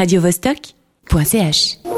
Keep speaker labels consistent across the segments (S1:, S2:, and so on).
S1: radiovostok.ch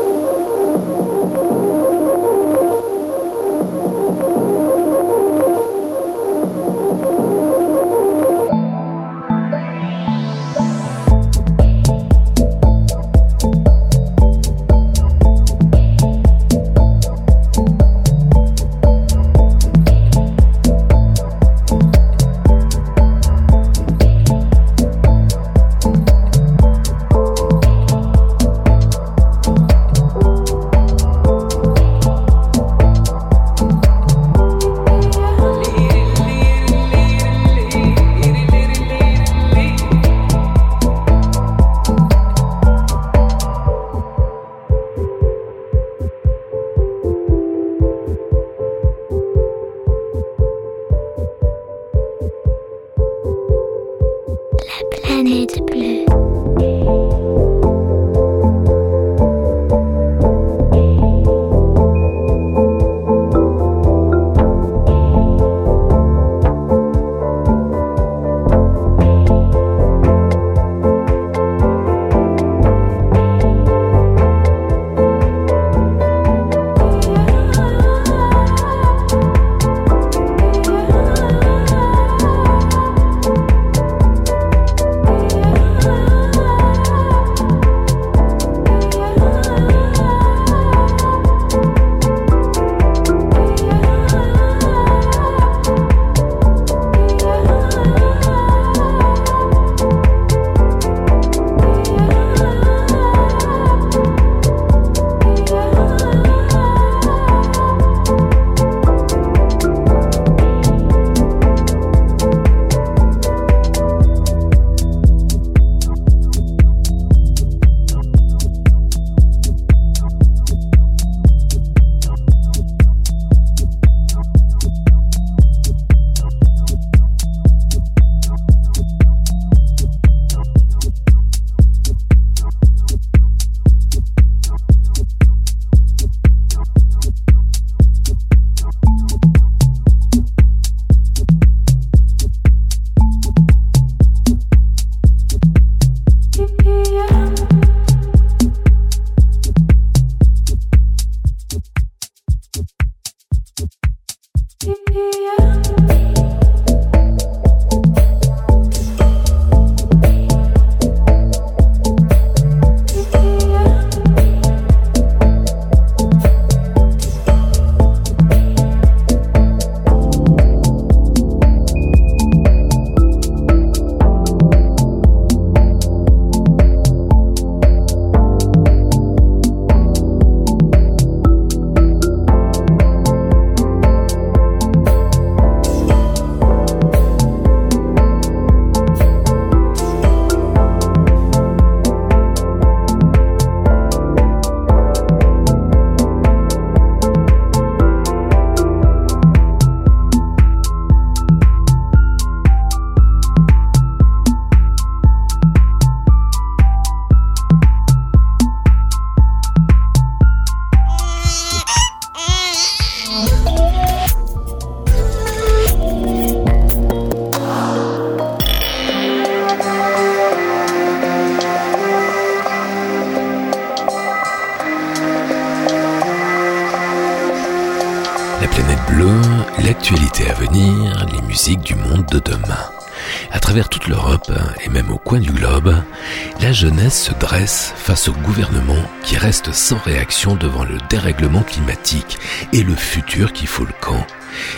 S2: se dresse face au gouvernement qui reste sans réaction devant le dérèglement climatique et le futur qui fout le camp.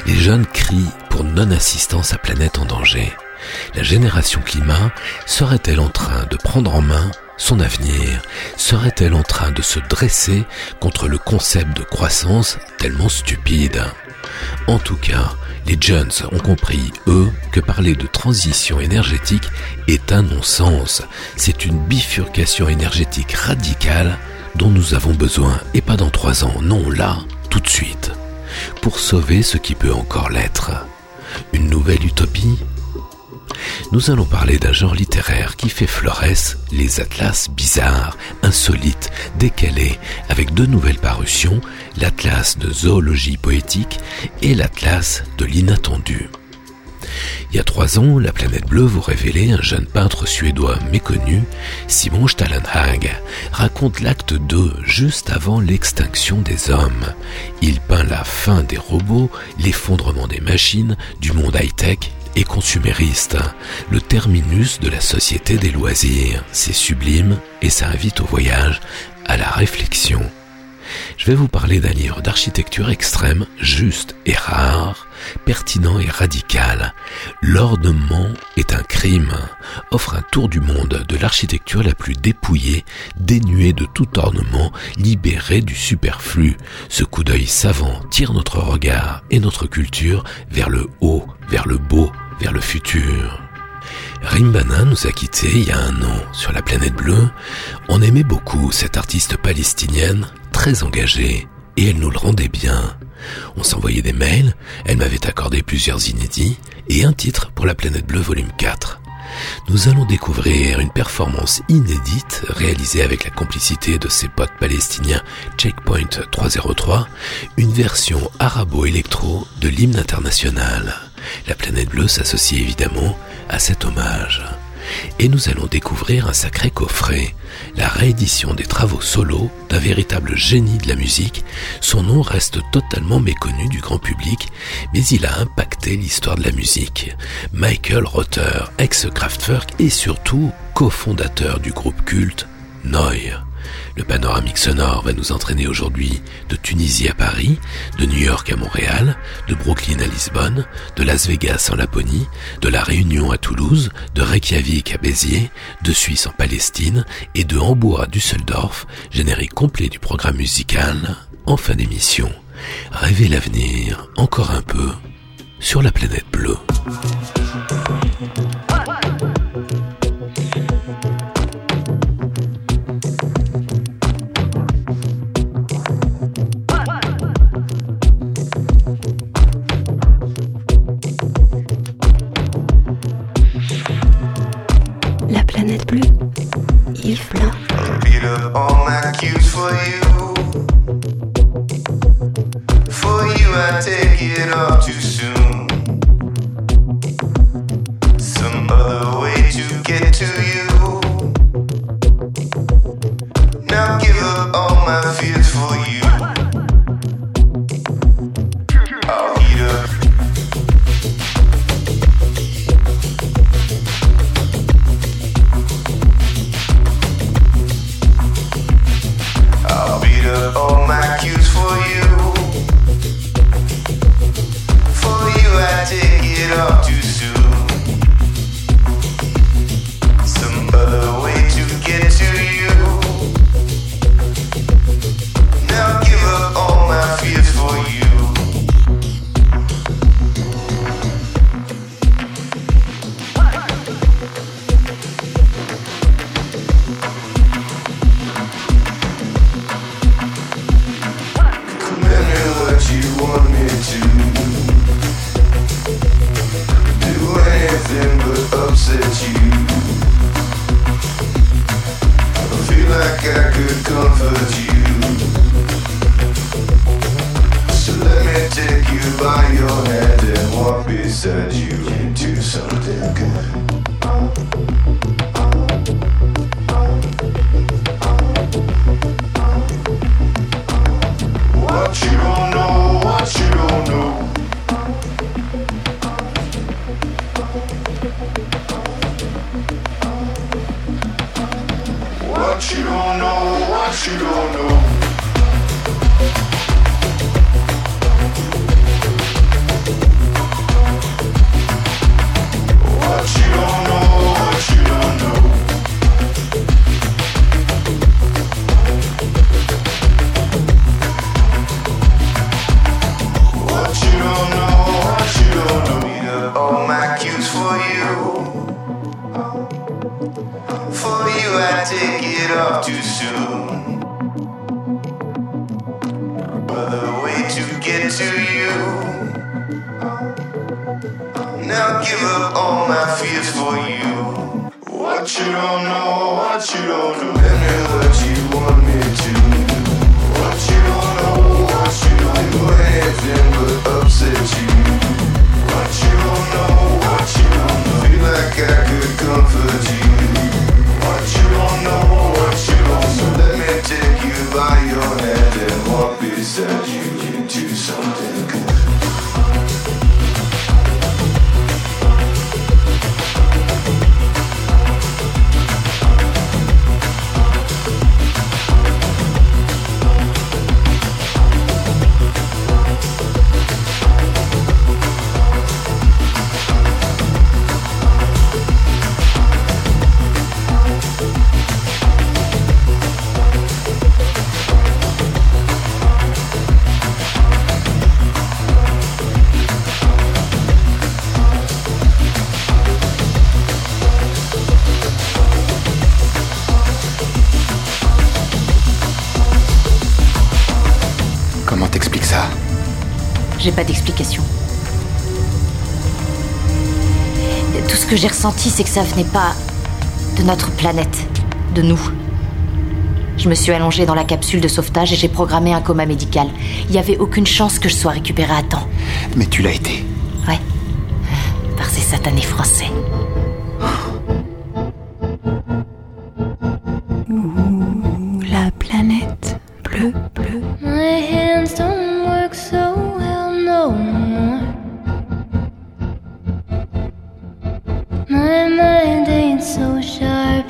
S2: Les jeunes crient pour non-assistance à planète en danger. La génération climat serait-elle en train de prendre en main son avenir? Serait-elle en train de se dresser contre le concept de croissance tellement stupide? En tout cas, les Jones ont compris, eux, que parler de transition énergétique est un non-sens. C'est une bifurcation énergétique radicale dont nous avons besoin, et pas dans trois ans, non, là, tout de suite, pour sauver ce qui peut encore l'être. Une nouvelle utopie? Nous allons parler d'un genre littéraire qui fait florès les atlas bizarres, insolites, décalés, avec deux nouvelles parutions, l'atlas de zoologie poétique et l'atlas de l'inattendu. Il y a trois ans, la planète bleue vous révélait un jeune peintre suédois méconnu, Simon Stallenhag, raconte l'acte 2 juste avant l'extinction des hommes. Il peint la fin des robots, l'effondrement des machines, du monde high-tech et consumériste, le terminus de la société des loisirs. C'est sublime et ça invite au voyage, à la réflexion. Je vais vous parler d'un livre d'architecture extrême, juste et rare, pertinent et radical. L'ornement est un crime, offre un tour du monde de l'architecture la plus dépouillée, dénuée de tout ornement, libérée du superflu. Ce coup d'œil savant tire notre regard et notre culture vers le haut, vers le beau, vers le futur. Rimbana nous a quittés il y a un an sur la planète bleue. On aimait beaucoup cette artiste palestinienne, très engagée, et elle nous le rendait bien. On s'envoyait des mails, elle m'avait accordé plusieurs inédits et un titre pour la planète bleue volume 4. Nous allons découvrir une performance inédite réalisée avec la complicité de ses potes palestiniens Checkpoint 303, une version arabo-électro de l'hymne international. La planète bleue s'associe évidemment à cet hommage. Et nous allons découvrir un sacré coffret, la réédition des travaux solo d'un véritable génie de la musique. Son nom reste totalement méconnu du grand public, mais il a impacté l'histoire de la musique. Michael Rother, ex-Kraftwerk et surtout cofondateur du groupe culte Noy. Le panoramique sonore va nous entraîner aujourd'hui de Tunisie à Paris, de New York à Montréal, de Brooklyn à Lisbonne, de Las Vegas en Laponie, de La Réunion à Toulouse, de Reykjavik à Béziers, de Suisse en Palestine et de Hambourg à Düsseldorf, générique complet du programme musical en fin d'émission. Rêvez l'avenir encore un peu sur la planète bleue.
S3: plus Yves Blanc. Up all my for you. For you, I take it
S4: too soon. Some other
S3: way to get to you.
S5: Now give up all
S6: my fears for you. it up. I could comfort you. So let me take you by your hand and walk beside you into something good. What you don't know, what you don't know. what you don't know, what you don't know. too soon. But the way to get to you. Now give up all my fears for you. What you don't know, what you don't do, and what you want me to. What you don't know, what you don't do, anything but upset you. What you don't know, what you don't do, feel like I. j'ai ressenti, c'est que ça venait pas de notre planète, de nous. Je me suis allongée dans la capsule de sauvetage et j'ai programmé un coma médical. Il n'y avait aucune chance que je sois récupérée à temps. Mais tu l'as été. Ouais. Par ces satanés français. la planète bleue, bleue. My hands don't work so
S7: well no My mind ain't so sharp.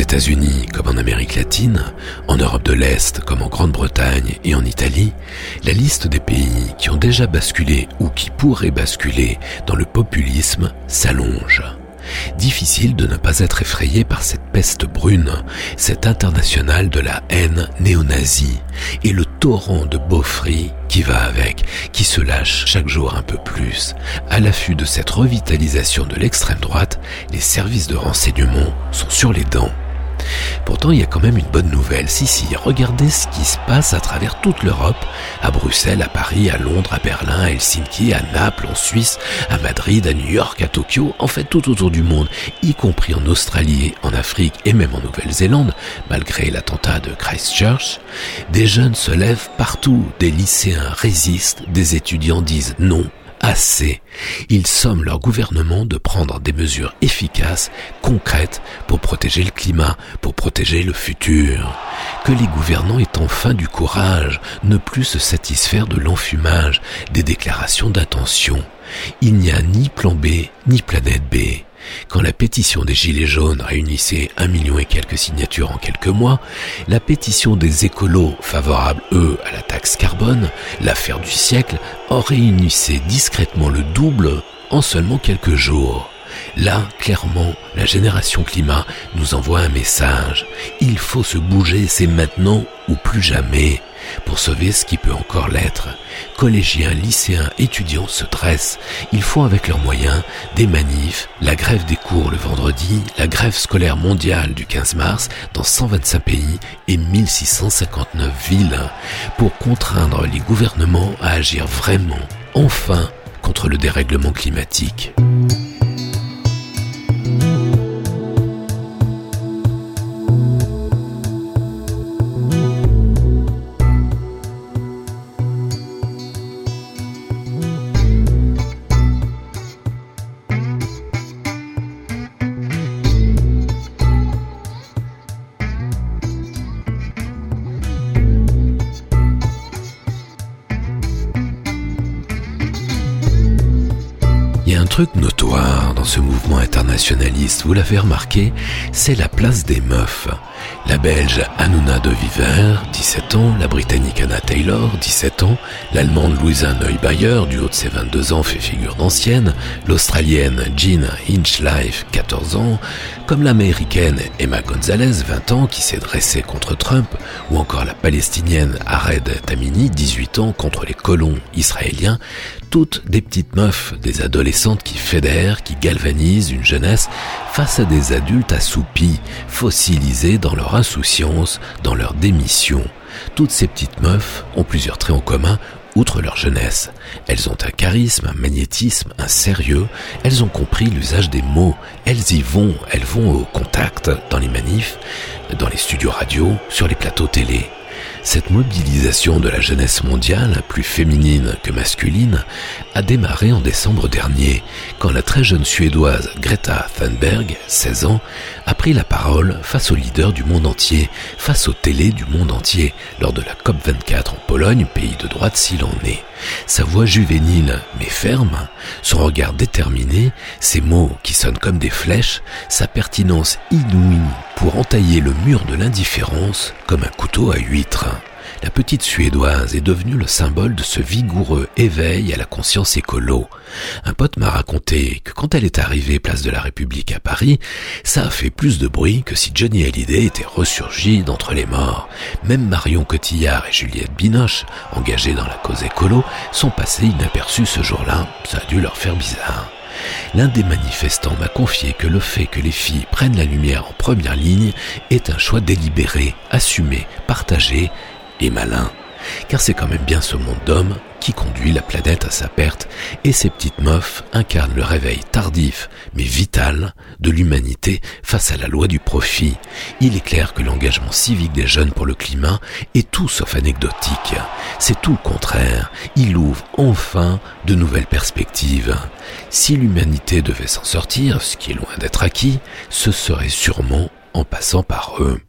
S7: États-Unis comme en Amérique latine, en Europe de l'Est comme en Grande-Bretagne et en Italie, la liste des pays qui ont déjà basculé ou qui pourraient basculer dans le populisme s'allonge. Difficile de ne pas être effrayé par cette peste brune, cette internationale de la haine néo-nazie et le torrent de beaufries qui va avec, qui se lâche chaque jour un peu plus. À l'affût de cette revitalisation de l'extrême droite, les services de renseignement sont sur les dents. Pourtant, il y a quand même une bonne nouvelle. Si, si, regardez ce qui se passe à travers toute l'Europe, à Bruxelles, à Paris, à Londres, à Berlin, à Helsinki, à Naples, en Suisse, à Madrid, à New York, à Tokyo, en fait tout autour du monde, y compris en Australie, en Afrique et même en Nouvelle-Zélande, malgré l'attentat de Christchurch. Des jeunes se lèvent partout, des lycéens résistent, des étudiants disent non, assez. Ils somment leur gouvernement de prendre des mesures efficaces, concrètes, pour protéger le climat, pour protéger le futur. Que les gouvernants aient enfin du courage, ne plus se satisfaire de l'enfumage, des déclarations d'intention. Il n'y a ni plan B, ni planète B.
S2: Quand la pétition des Gilets jaunes réunissait un million et quelques signatures en quelques mois, la pétition des écolos favorables, eux, à la taxe carbone, l'affaire du siècle, en réunissait discrètement le double en seulement quelques jours. Là, clairement, la génération climat nous envoie un message. Il faut se bouger, c'est maintenant ou plus jamais pour sauver ce qui peut encore l'être. Collégiens, lycéens, étudiants se dressent. Ils font avec leurs moyens des manifs, la grève des cours le vendredi, la grève scolaire mondiale du 15 mars dans 125 pays et 1659 villes pour contraindre les gouvernements à agir vraiment, enfin, contre le dérèglement climatique. Truc notoire dans ce mouvement internationaliste, vous l'avez remarqué, c'est la place des meufs. La Belge Hanouna de Viver, 17 ans, la Britannique Anna Taylor, 17 ans, l'Allemande Louisa Neubayer, du haut de ses 22 ans, fait figure d'ancienne, l'Australienne Jean Hinchlife, 14 ans, comme l'Américaine Emma Gonzalez, 20 ans, qui s'est dressée contre Trump, ou encore la Palestinienne Ared Tamini, 18 ans, contre les colons israéliens, toutes des petites meufs, des adolescentes qui fédèrent, qui galvanisent une jeunesse face à des adultes assoupis, fossilisés dans leur insouciance, dans leur démission. Toutes ces petites meufs ont plusieurs traits en commun, outre leur jeunesse. Elles ont un charisme, un magnétisme, un sérieux, elles ont compris l'usage des mots, elles y vont, elles vont au contact, dans les manifs, dans les studios radio, sur les plateaux télé. Cette mobilisation de la jeunesse mondiale, plus féminine que masculine, a démarré en décembre dernier, quand la très jeune Suédoise Greta Thunberg, 16 ans, a pris la parole face aux leaders du monde entier, face aux télés du monde entier, lors de la COP24 en Pologne, pays de droite s'il en est. Sa voix juvénile mais ferme, son regard déterminé, ses mots qui sonnent comme des flèches, sa pertinence inouïe pour entailler le mur de l'indifférence comme un couteau à huître. La petite Suédoise est devenue le symbole de ce vigoureux éveil à la conscience écolo. Un pote m'a raconté que quand elle est arrivée place de la République à Paris, ça a fait plus de bruit que si Johnny Hallyday était ressurgi d'entre les morts. Même Marion Cotillard et Juliette Binoche, engagées dans la cause écolo, sont passées inaperçues ce jour-là. Ça a dû leur faire bizarre. L'un des manifestants m'a confié que le fait que les filles prennent la lumière en première ligne est un choix délibéré, assumé, partagé et malin. Car c'est quand même bien ce monde d'hommes qui conduit la planète à sa perte, et ces petites meufs incarnent le réveil tardif, mais vital, de l'humanité face à la loi du profit. Il est clair que l'engagement civique des jeunes pour le climat est tout sauf anecdotique. C'est tout le contraire. Il ouvre enfin de nouvelles perspectives. Si l'humanité devait s'en sortir, ce qui est loin d'être acquis, ce serait sûrement en passant par eux.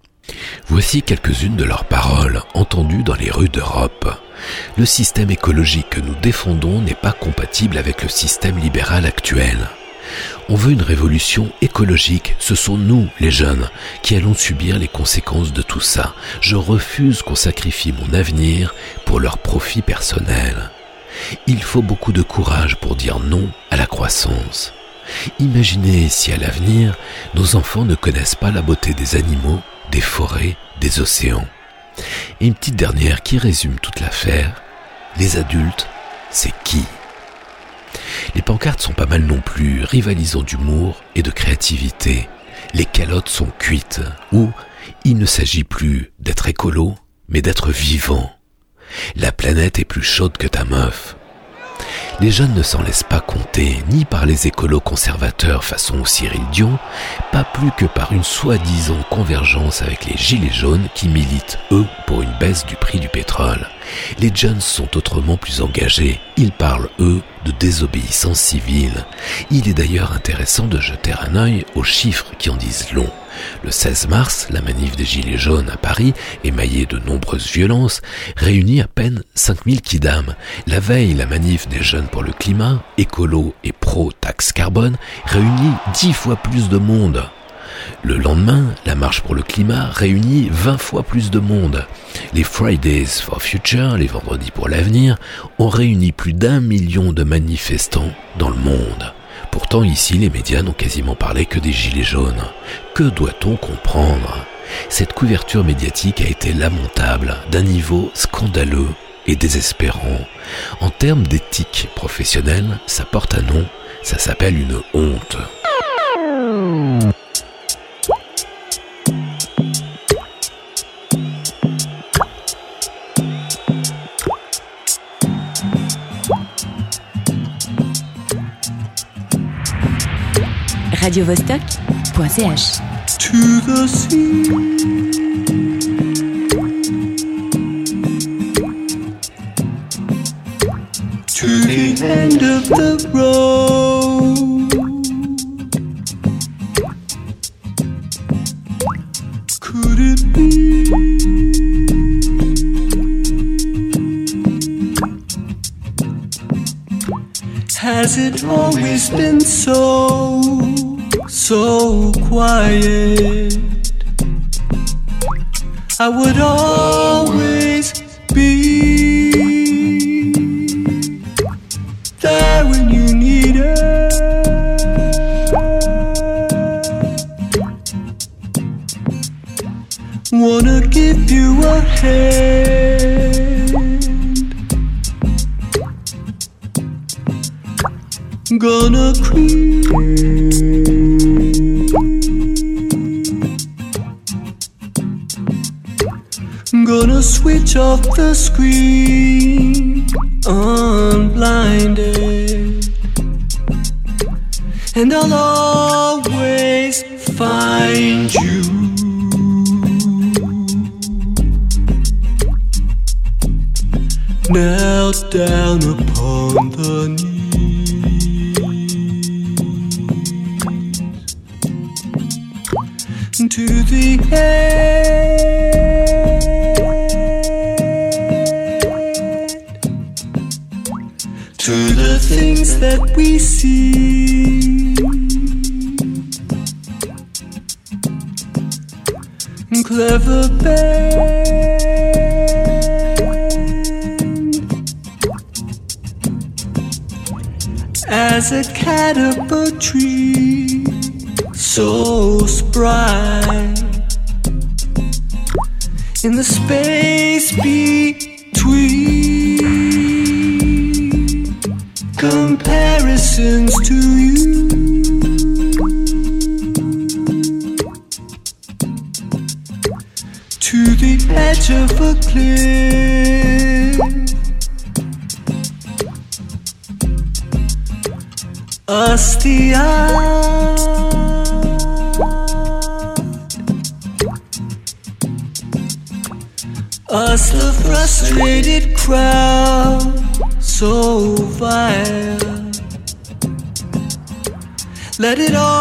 S2: Voici quelques-unes de leurs paroles entendues dans les rues d'Europe. Le système écologique que nous défendons n'est pas compatible avec le système libéral actuel. On veut une révolution écologique, ce sont nous, les jeunes, qui allons subir les conséquences de tout ça. Je refuse qu'on sacrifie mon avenir pour leur profit personnel. Il faut beaucoup de courage pour dire non à la croissance. Imaginez si à l'avenir, nos enfants ne connaissent pas la beauté des animaux des forêts, des océans. Et une petite dernière qui résume toute l'affaire. Les adultes, c'est qui? Les pancartes sont pas mal non plus, rivalisant d'humour et de créativité. Les calottes sont cuites, ou il ne s'agit plus d'être écolo, mais d'être vivant. La planète est plus chaude que ta meuf. Les jeunes ne s'en laissent pas compter, ni par les écolos conservateurs façon Cyril Dion, pas plus que par une soi-disant convergence avec les gilets jaunes qui militent, eux, pour une baisse du prix du pétrole. Les Jones sont autrement plus engagés. Ils parlent, eux, de désobéissance civile. Il est d'ailleurs intéressant de jeter un œil aux chiffres qui en disent long. Le 16 mars, la manif des Gilets jaunes à Paris, émaillée de nombreuses violences, réunit à peine 5000 kidam. La veille, la manif des jeunes pour le climat, écolo et pro-taxe carbone, réunit dix fois plus de monde. Le lendemain, la marche pour le climat réunit 20 fois plus de monde. Les Fridays for Future, les vendredis pour l'avenir, ont réuni plus d'un million de manifestants dans le monde. Pourtant ici, les médias n'ont quasiment parlé que des gilets jaunes. Que doit-on comprendre? Cette couverture médiatique a été lamentable, d'un niveau scandaleux et désespérant. En termes d'éthique professionnelle, ça porte un nom, ça s'appelle une honte.
S8: radiovostok.ch
S9: to the sea. To the end of the road. Could it be? Has it always been so, so quiet? I would always be there when you need it. Wanna give you a hand. Gonna creep. Gonna switch off the screen, unblinded, and I'll always find you. Knelt down upon Let it all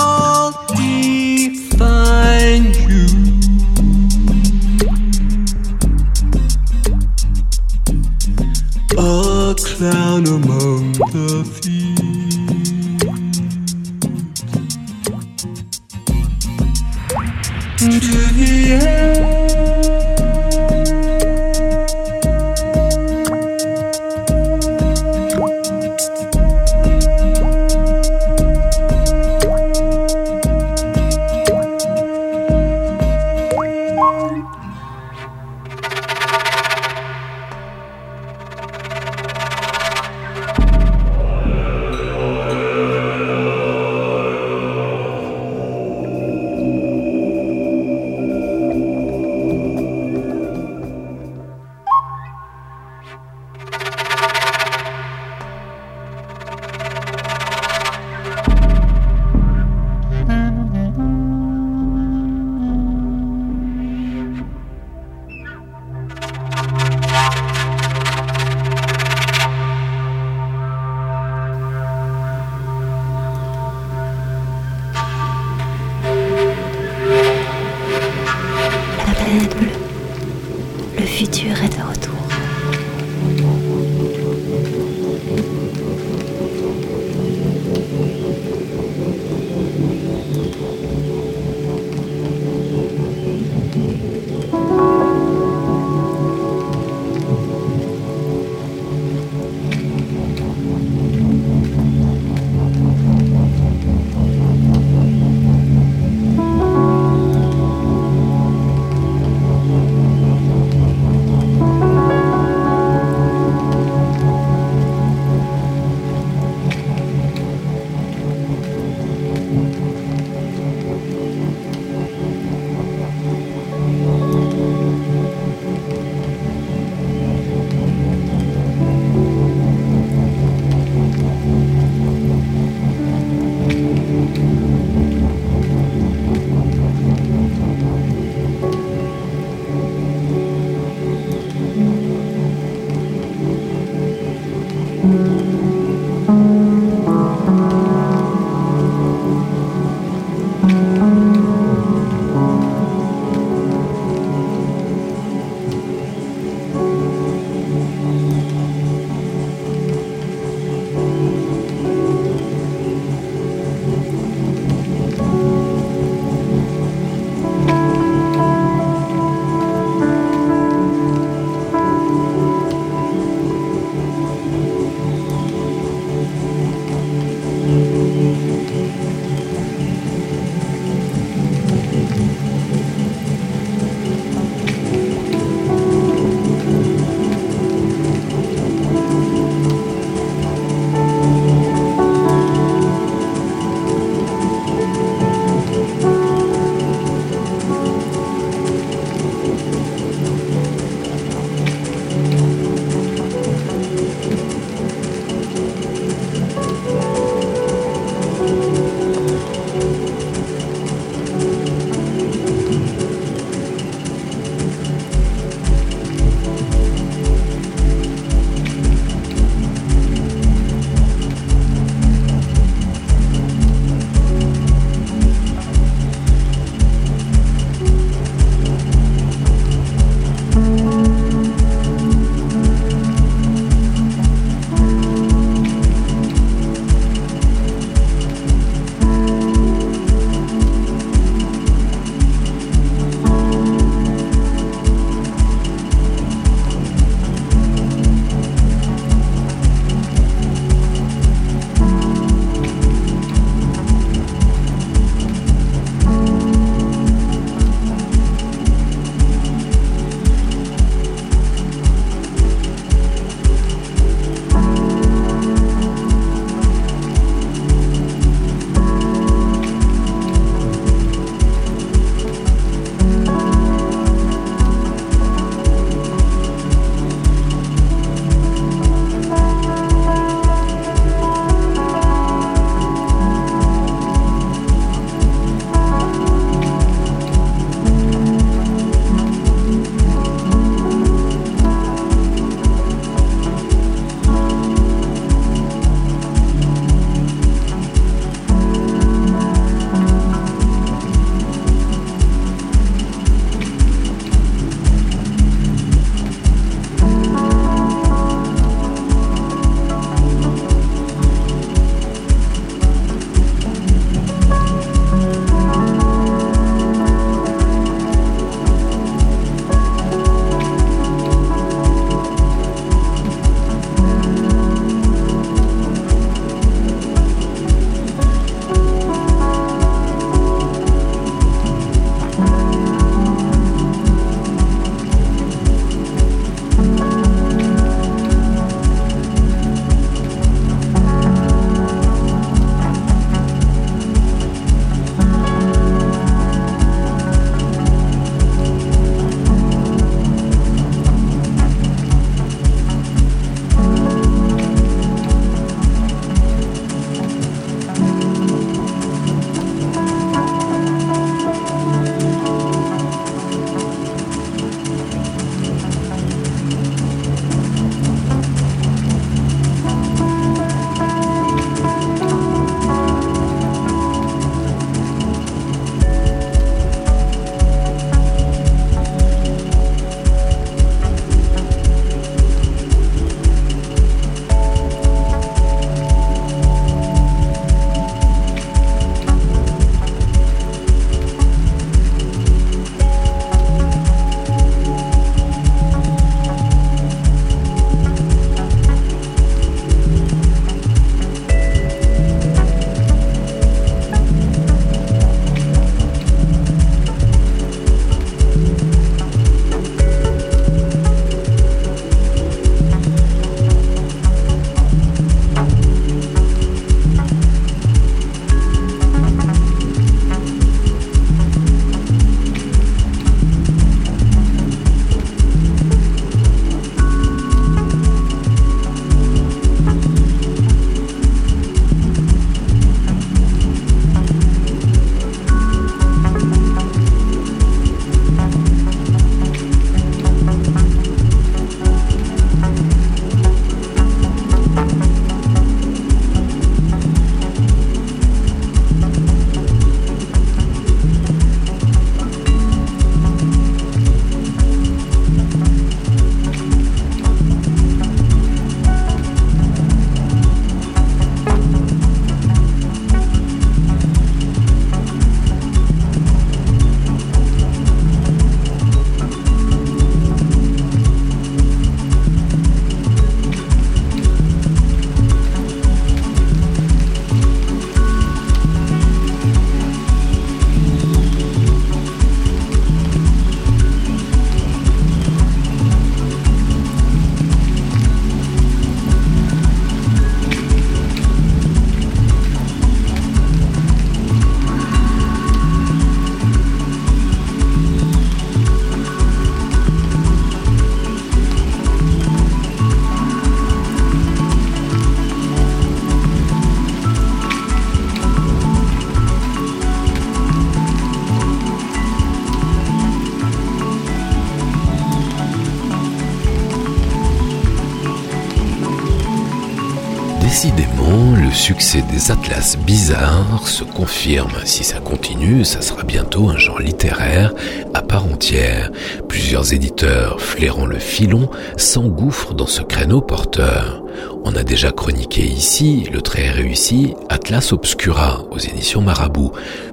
S2: succès des atlas bizarres se confirme. Si ça continue, ça sera bientôt un genre littéraire à part entière. Plusieurs éditeurs, flairant le filon, s'engouffrent dans ce créneau porteur. On a déjà chroniqué ici le très réussi Atlas Obscura aux éditions Marabout,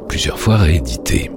S2: plusieurs fois réédité.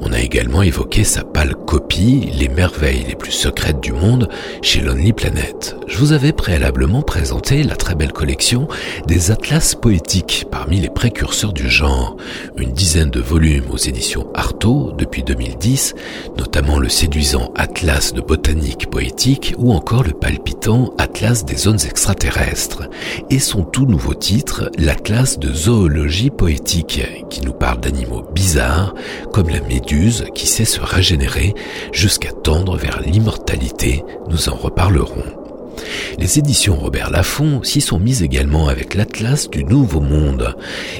S2: On a également évoqué sa pâle copie, Les merveilles les plus secrètes du monde, chez Lonely Planet. Je vous avais préalablement présenté la très belle collection des atlas poétiques parmi les précurseurs du genre, une dizaine de volumes aux éditions Artaud depuis 2010, notamment le séduisant Atlas de botanique poétique ou encore le palpitant Atlas des zones extraterrestres, et son tout nouveau titre, l'Atlas de zoologie poétique, qui nous parle d'animaux bizarres comme la méduse qui sait se régénérer jusqu'à tendre vers l'immortalité, nous en reparlerons. Les éditions Robert Laffont s'y sont mises également avec l'Atlas du Nouveau Monde.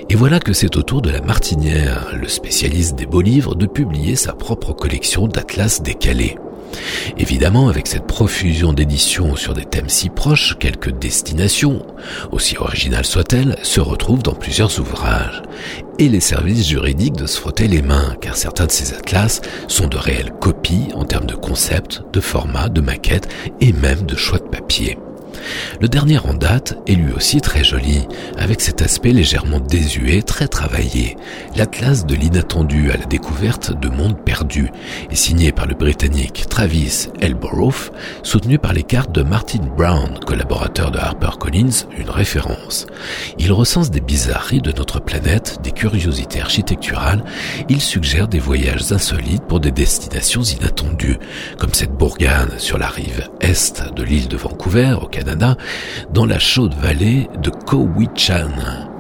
S2: Et voilà que c'est au tour de la Martinière, le spécialiste des beaux livres, de publier sa propre collection d'atlas décalés. Évidemment, avec cette profusion d'éditions sur des thèmes si proches, quelques destinations, aussi originales soient-elles, se retrouvent dans plusieurs ouvrages. Et les services juridiques de se frotter les mains, car certains de ces atlas sont de réelles copies en termes de concept, de format, de maquette et même de choix de papier. Le dernier en date est lui aussi très joli, avec cet aspect légèrement désuet, très travaillé. L'Atlas de l'inattendu à la découverte de mondes perdus est signé par le Britannique Travis Elborough, soutenu par les cartes de Martin Brown, collaborateur de HarperCollins, une référence. Il recense des bizarreries de notre planète, des curiosités architecturales, il suggère des voyages insolites pour des destinations inattendues, comme cette bourgade sur la rive est de l'île de Vancouver au Canada dans la chaude vallée de Cowichan.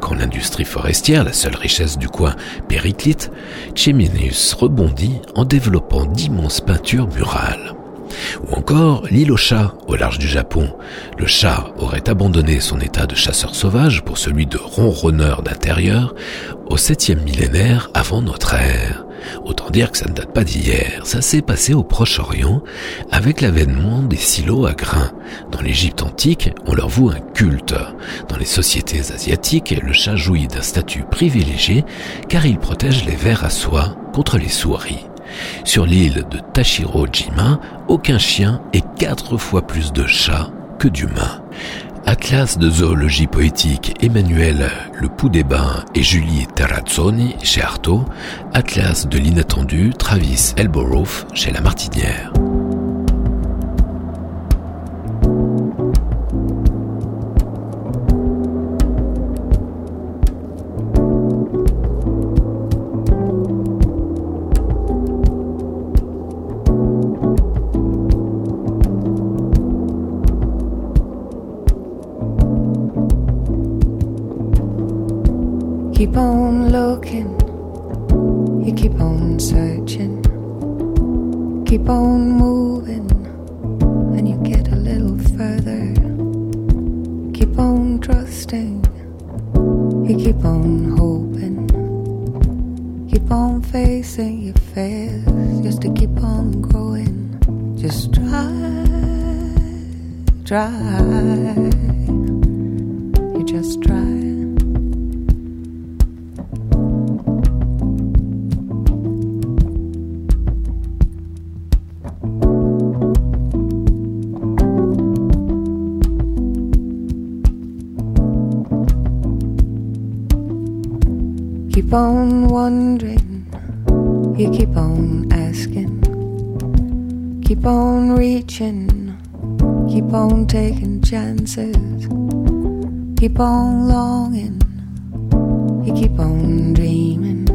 S2: Quand l'industrie forestière, la seule richesse du coin, périclite, Cheminius rebondit en développant d'immenses peintures murales. Ou encore l'île aux chats, au large du Japon. Le chat aurait abandonné son état de chasseur sauvage pour celui de ronronneur d'intérieur au septième millénaire avant notre ère. Autant dire que ça ne date pas d'hier, ça s'est passé au Proche-Orient avec l'avènement des silos à grains. Dans l'Égypte antique, on leur voue un culte. Dans les sociétés asiatiques, le chat jouit d'un statut privilégié car il protège les vers à soie contre les souris. Sur l'île de Tashiro-jima, aucun chien et quatre fois plus de chats que d'humains. Atlas de zoologie poétique Emmanuel Le Pou des Bains et Julie Terrazzoni chez Artaud, Atlas de l'inattendu Travis Elborough chez La Martinière.
S8: Keep on looking, you keep on searching, keep on moving, and you get a little further. Keep on trusting, you keep on hoping, keep on facing your fears just to keep on growing. Just try, try, wondering, you keep on asking, keep on reaching, keep on taking chances, keep on longing, you keep on dreaming,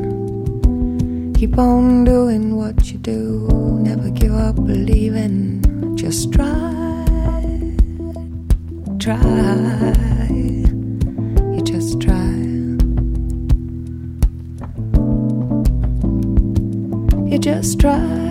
S8: keep on doing what you do, never give up believing, just try, try, just try.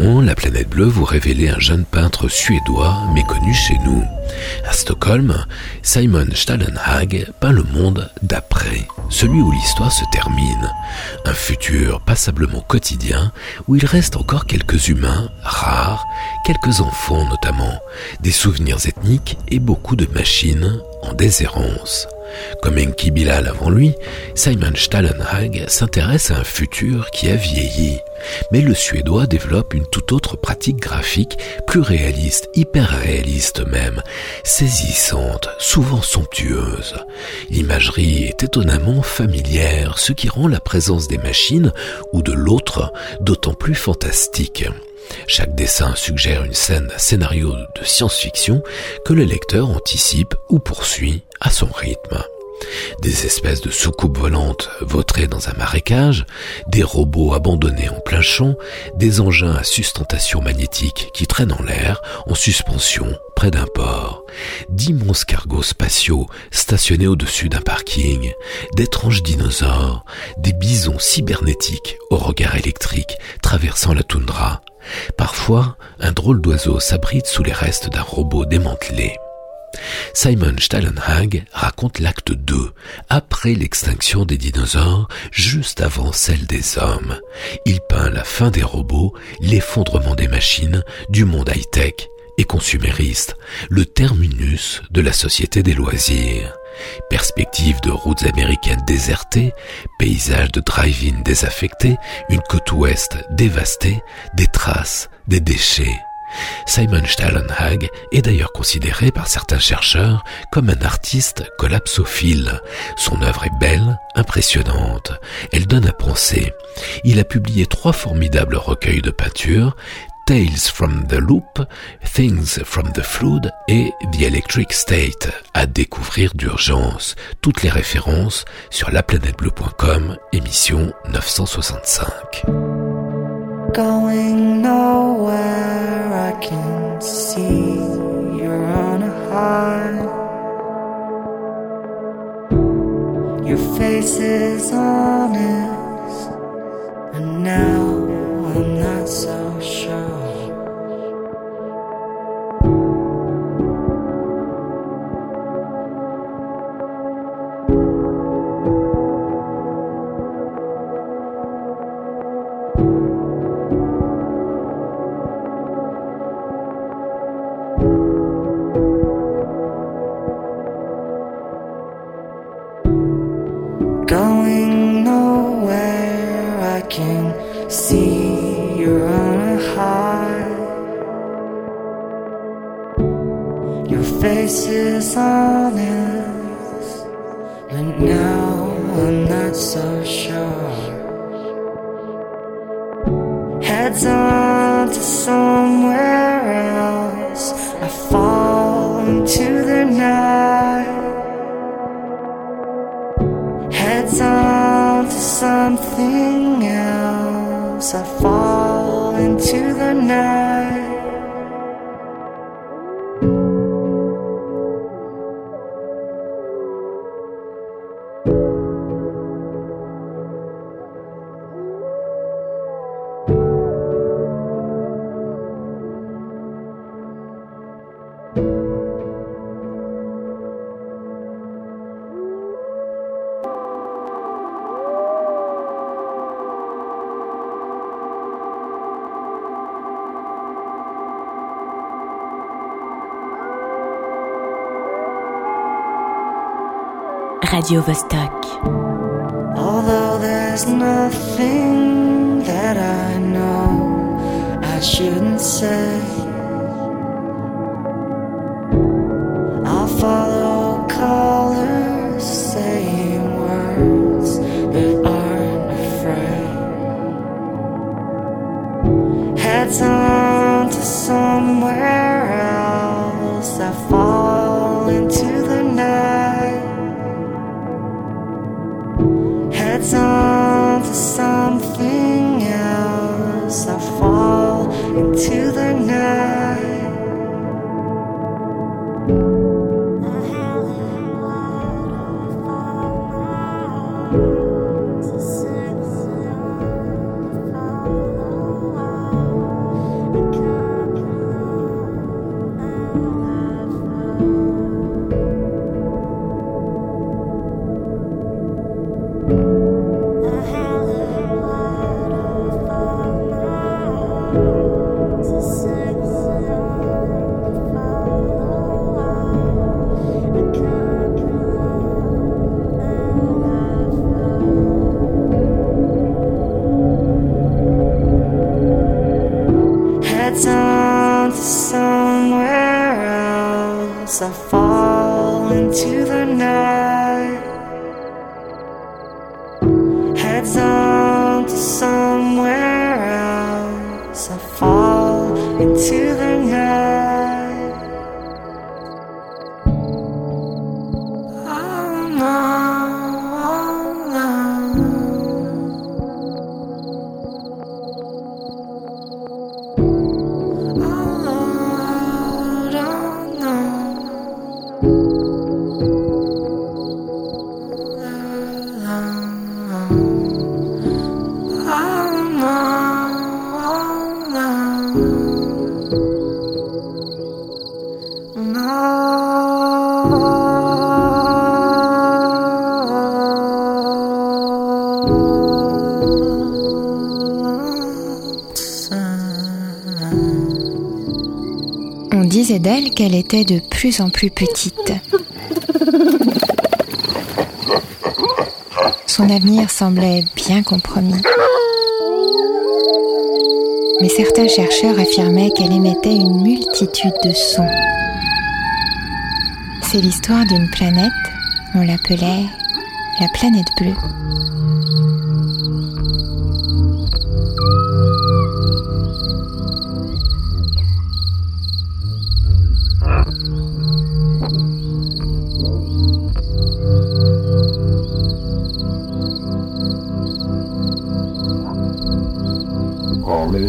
S10: La planète bleue
S2: vous révélait un jeune peintre suédois méconnu chez nous. À Stockholm, Simon Stallenhag peint le monde d'après, celui où l'histoire se termine. Un futur passablement quotidien où il reste encore quelques humains rares, quelques enfants notamment, des souvenirs ethniques et beaucoup de machines en déshérence. Comme Enki Bilal avant lui, Simon Stallenhag s'intéresse à un futur qui a vieilli. Mais le Suédois développe une toute autre pratique graphique, plus réaliste, hyper réaliste même, saisissante, souvent somptueuse. L'imagerie est étonnamment familière, ce qui rend la présence des machines ou de l'autre d'autant plus fantastique. Chaque dessin suggère une scène scénario de science-fiction que le lecteur anticipe ou poursuit à son rythme. Des espèces de soucoupes volantes vautrées dans un marécage, des robots abandonnés en plein champ, des engins à sustentation magnétique qui traînent en l'air, en suspension, près d'un port, d'immenses cargos spatiaux stationnés au-dessus d'un parking, d'étranges dinosaures, des bisons cybernétiques au regard électrique traversant la toundra. Parfois, un drôle d'oiseau s'abrite sous les restes d'un robot démantelé. Simon Stallenhag raconte l'acte 2, après l'extinction des dinosaures, juste avant celle des hommes. Il peint la fin des robots, l'effondrement des machines, du monde high-tech et consumériste, le terminus de la société des loisirs. Perspective de routes américaines désertées, paysages de drive-in désaffectés, une côte ouest dévastée, des traces, des déchets. Simon Stallenhag est d'ailleurs considéré par certains chercheurs comme un artiste collapsophile. Son œuvre est belle, impressionnante. Elle donne à penser. Il a publié trois formidables recueils de peintures, Tales from the Loop, Things from the Flood et The Electric State à découvrir d'urgence. Toutes les références sur laplanetbleu.com, émission 965.
S11: Going nowhere, I can see you're on a high. Your face is honest, and now I'm not so sure. Can see you're on a high. Your face is honest, but now I'm not so sure. Heads on to somewhere else, I fall into the night. Heads on something else. I fall into the night.
S12: Radio Vostok.
S11: Although there's nothing that I know I shouldn't say,
S13: qu'elle était de plus en plus petite. Son avenir semblait bien compromis. Mais certains chercheurs affirmaient qu'elle émettait une multitude de sons. C'est l'histoire d'une planète, on l'appelait la planète bleue.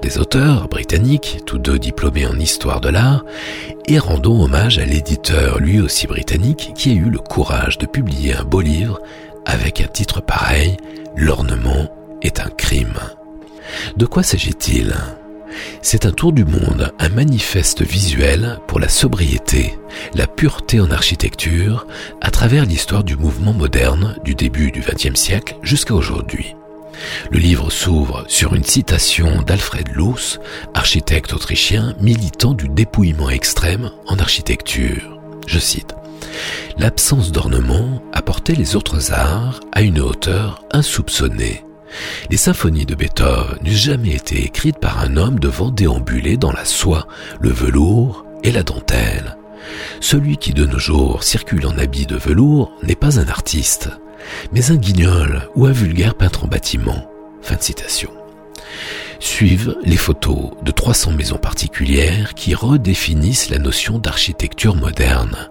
S2: des auteurs britanniques, tous deux diplômés en histoire de l'art, et rendons hommage à l'éditeur, lui aussi britannique, qui a eu le courage de publier un beau livre avec un titre pareil, L'ornement est un crime. De quoi s'agit-il? C'est un tour du monde, un manifeste visuel pour la sobriété, la pureté en architecture, à travers l'histoire du mouvement moderne du début du XXe siècle jusqu'à aujourd'hui. Le livre s'ouvre sur une citation d'Alfred Loos, architecte autrichien militant du dépouillement extrême en architecture. Je cite L'absence d'ornement apportait les autres arts à une hauteur insoupçonnée. Les symphonies de Beethoven n'eussent jamais été écrites par un homme devant déambuler dans la soie, le velours et la dentelle. Celui qui de nos jours circule en habit de velours n'est pas un artiste. Mais un guignol ou un vulgaire peintre en bâtiment. Fin de citation. Suivent les photos de 300 maisons particulières qui redéfinissent la notion d'architecture moderne.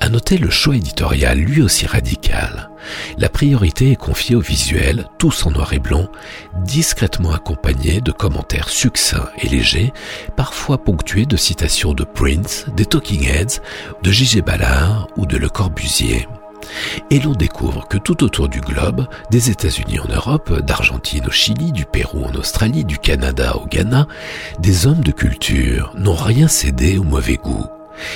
S2: À noter le choix éditorial lui aussi radical. La priorité est confiée au visuel, tous en noir et blanc, discrètement accompagnés de commentaires succincts et légers, parfois ponctués de citations de Prince, des Talking Heads, de J.G. Ballard ou de Le Corbusier. Et l'on découvre que tout autour du globe, des États-Unis en Europe, d'Argentine au Chili, du Pérou en Australie, du Canada au Ghana, des hommes de culture n'ont rien cédé au mauvais goût.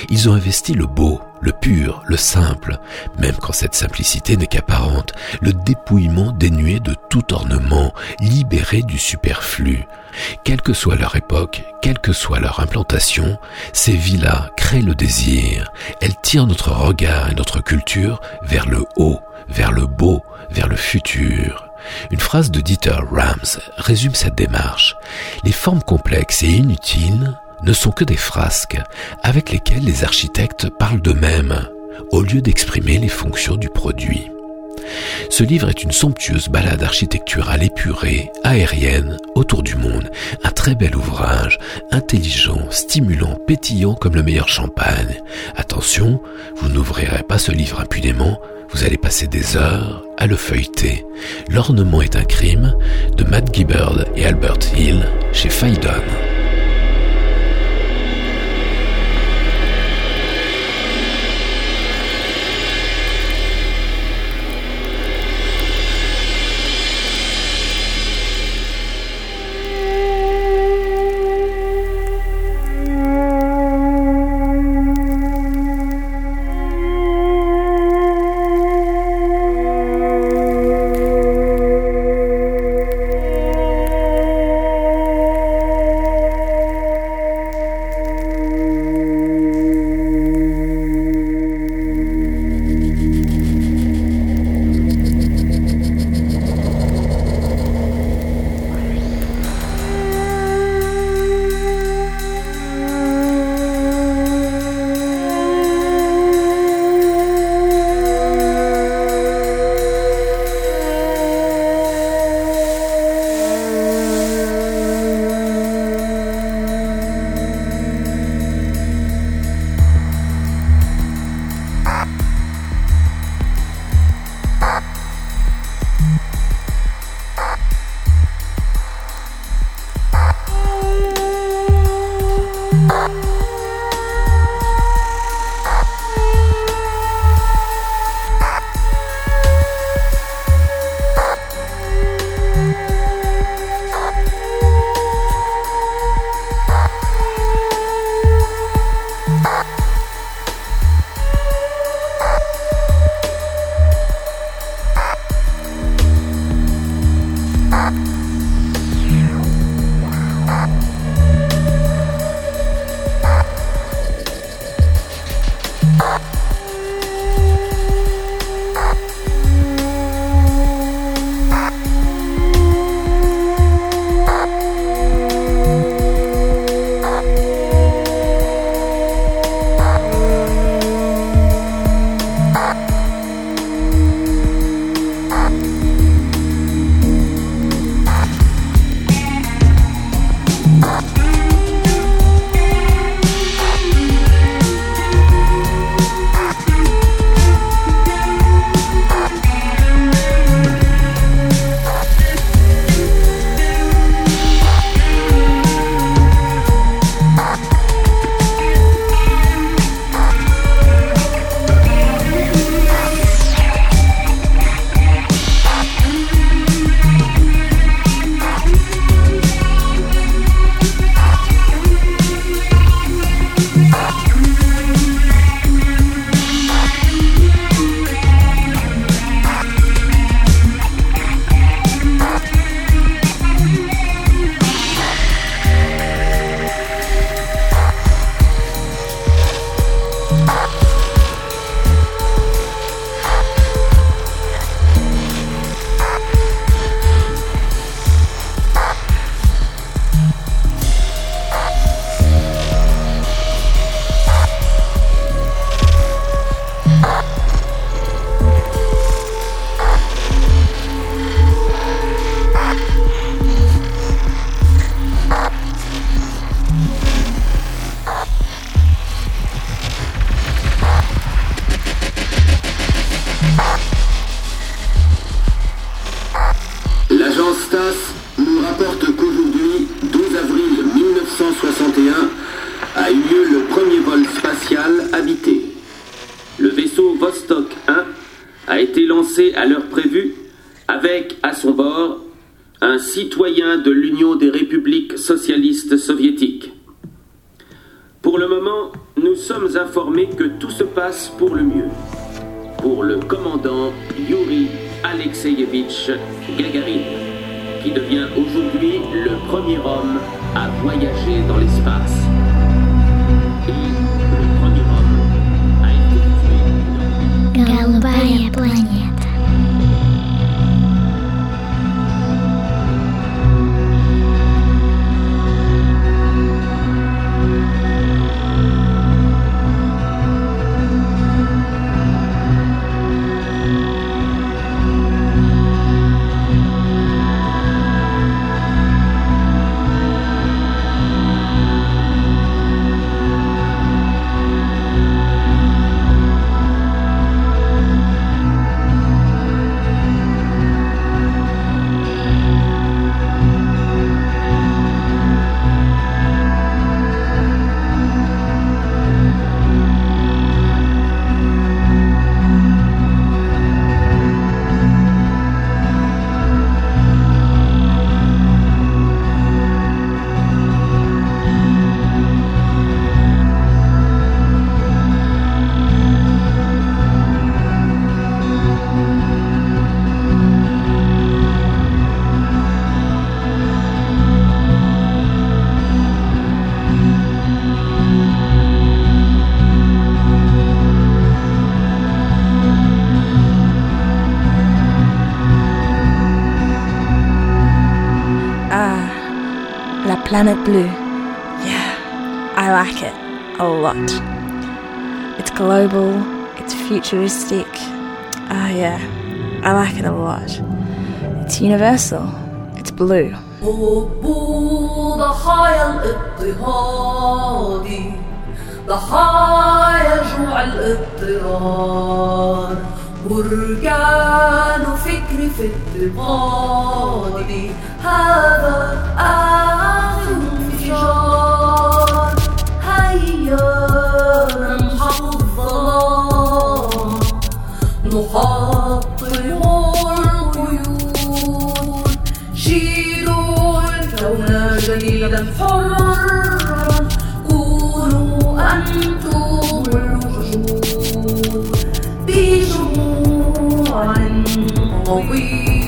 S2: Ils ont investi le beau, le pur, le simple, même quand cette simplicité n'est qu'apparente, le dépouillement dénué de tout ornement, libéré du superflu. Quelle que soit leur époque, quelle que soit leur implantation, ces villas créent le désir. Elles tirent notre regard et notre culture vers le haut, vers le beau, vers le futur. Une phrase de Dieter Rams résume cette démarche. Les formes complexes et inutiles ne sont que des frasques avec lesquelles les architectes parlent d'eux-mêmes, au lieu d'exprimer les fonctions du produit. Ce livre est une somptueuse balade architecturale épurée, aérienne, autour du monde, un très bel ouvrage, intelligent, stimulant, pétillant comme le meilleur champagne. Attention, vous n'ouvrirez pas ce livre impunément, vous allez passer des heures à le feuilleter. L'ornement est un crime de Matt Gibbard et Albert Hill chez Phaidon.
S14: À l'heure prévue avec à son bord un citoyen de l'Union des républiques socialistes soviétiques. Pour le moment, nous sommes informés que tout se passe pour le mieux. Pour le commandant Yuri Alexeyevitch Gagarin, qui devient aujourd'hui le premier homme à voyager dans l'espace.
S15: Planet Blue. Yeah, I like it a lot. It's global, it's futuristic. Ah, yeah, I like it a lot. It's universal, it's blue.
S16: ضحايا الاضطهاد ضحايا جوع الاضطرار بركان فكر في اضطهاد هذا الكون جديدا حرا كونوا أنتم الوجود بجموع قوية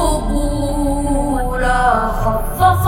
S2: قبولا خف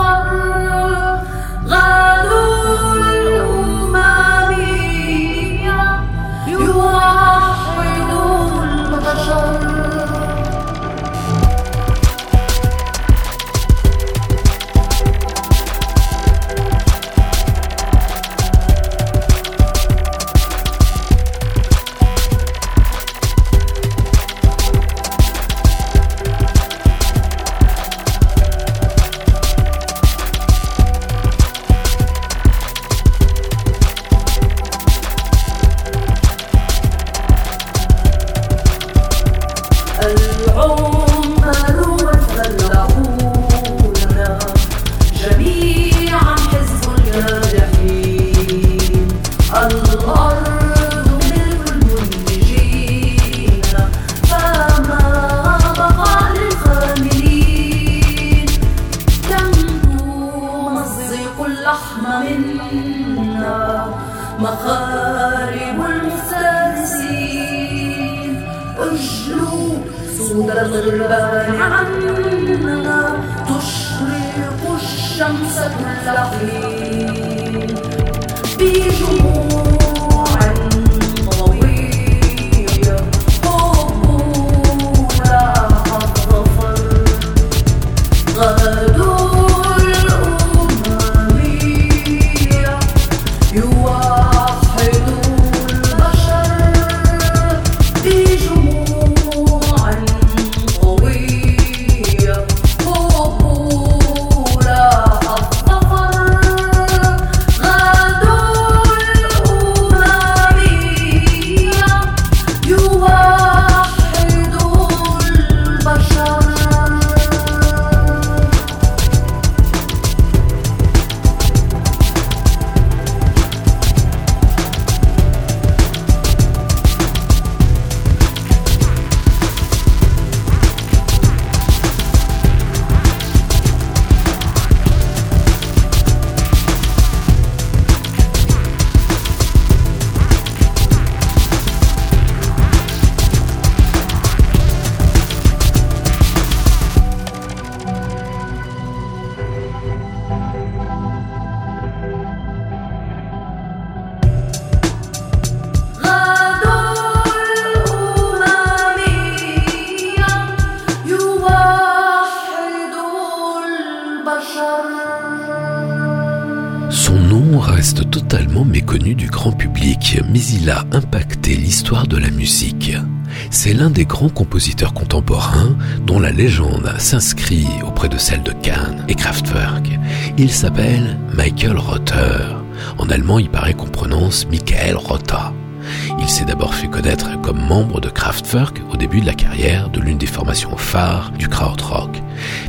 S2: C'est l'un des grands compositeurs contemporains dont la légende s'inscrit auprès de celle de Kahn et Kraftwerk. Il s'appelle Michael Rother. En allemand, il paraît qu'on prononce Michael Rotha. Il s'est d'abord fait connaître comme membre de Kraftwerk au début de la carrière de l'une des formations phares du krautrock,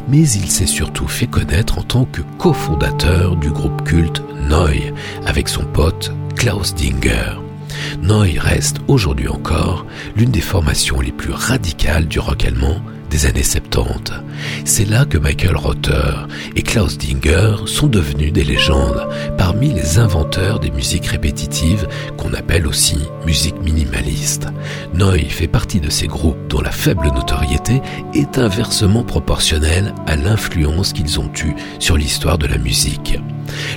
S2: mais il s'est surtout fait connaître en tant que cofondateur du groupe culte Neu avec son pote Klaus Dinger. Neu reste aujourd'hui encore l'une des formations les plus radicales du rock allemand des années 70. C'est là que Michael Rother et Klaus Dinger sont devenus des légendes parmi les inventeurs des musiques répétitives qu'on appelle aussi musique minimaliste. Neu fait partie de ces groupes dont la faible notoriété est inversement proportionnelle à l'influence qu'ils ont eue sur l'histoire de la musique.